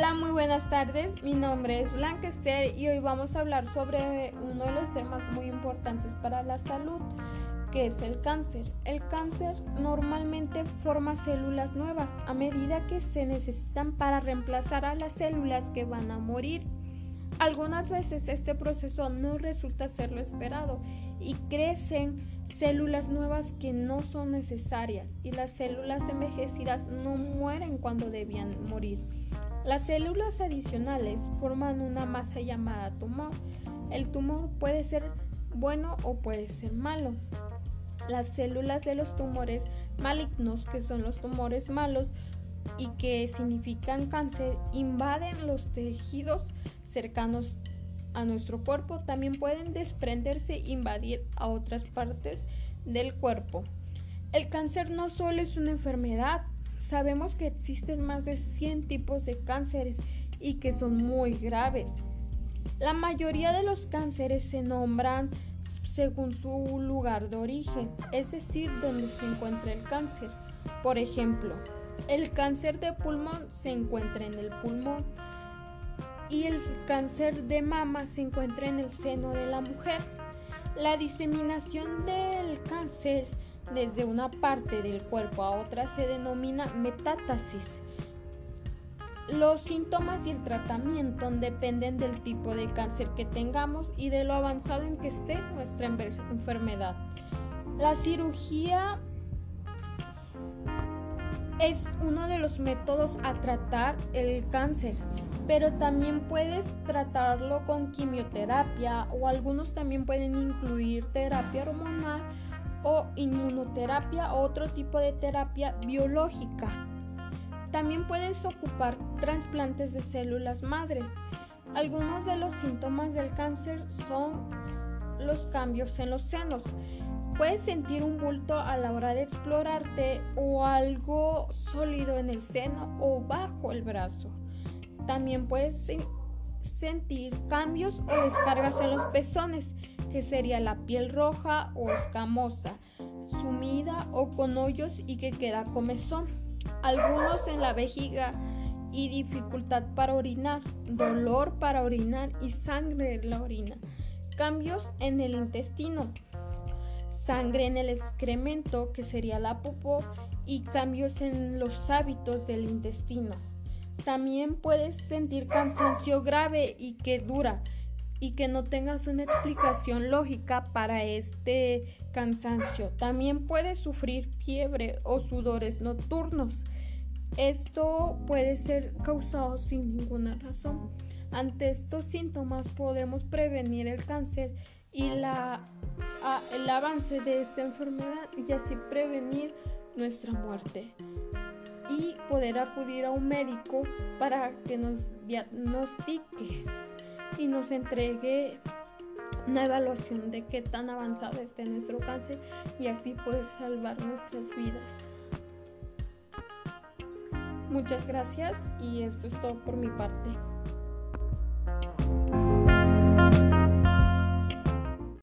Hola, muy buenas tardes. Mi nombre es Blanca Esther y hoy vamos a hablar sobre uno de los temas muy importantes para la salud, que es el cáncer. El cáncer normalmente forma células nuevas a medida que se necesitan para reemplazar a las células que van a morir. Algunas veces este proceso no resulta ser lo esperado y crecen células nuevas que no son necesarias y las células envejecidas no mueren cuando debían morir. Las células adicionales forman una masa llamada tumor. El tumor puede ser bueno o puede ser malo. Las células de los tumores malignos, que son los tumores malos y que significan cáncer, invaden los tejidos cercanos a nuestro cuerpo. También pueden desprenderse e invadir a otras partes del cuerpo. El cáncer no solo es una enfermedad, Sabemos que existen más de 100 tipos de cánceres y que son muy graves. La mayoría de los cánceres se nombran según su lugar de origen, es decir, donde se encuentra el cáncer. Por ejemplo, el cáncer de pulmón se encuentra en el pulmón y el cáncer de mama se encuentra en el seno de la mujer. La diseminación del cáncer desde una parte del cuerpo a otra se denomina metástasis. Los síntomas y el tratamiento dependen del tipo de cáncer que tengamos y de lo avanzado en que esté nuestra enfermedad. La cirugía es uno de los métodos a tratar el cáncer, pero también puedes tratarlo con quimioterapia o algunos también pueden incluir terapia hormonal o inmunoterapia o otro tipo de terapia biológica. También puedes ocupar trasplantes de células madres. Algunos de los síntomas del cáncer son los cambios en los senos. Puedes sentir un bulto a la hora de explorarte o algo sólido en el seno o bajo el brazo. También puedes sentir cambios o descargas en los pezones que sería la piel roja o escamosa, sumida o con hoyos y que queda comezón. Algunos en la vejiga y dificultad para orinar, dolor para orinar y sangre en la orina. Cambios en el intestino, sangre en el excremento, que sería la popó, y cambios en los hábitos del intestino. También puedes sentir cansancio grave y que dura y que no tengas una explicación lógica para este cansancio. También puedes sufrir fiebre o sudores nocturnos. Esto puede ser causado sin ninguna razón. Ante estos síntomas podemos prevenir el cáncer y la, el avance de esta enfermedad y así prevenir nuestra muerte y poder acudir a un médico para que nos diagnostique y nos entregue una evaluación de qué tan avanzado está nuestro cáncer y así poder salvar nuestras vidas. Muchas gracias y esto es todo por mi parte.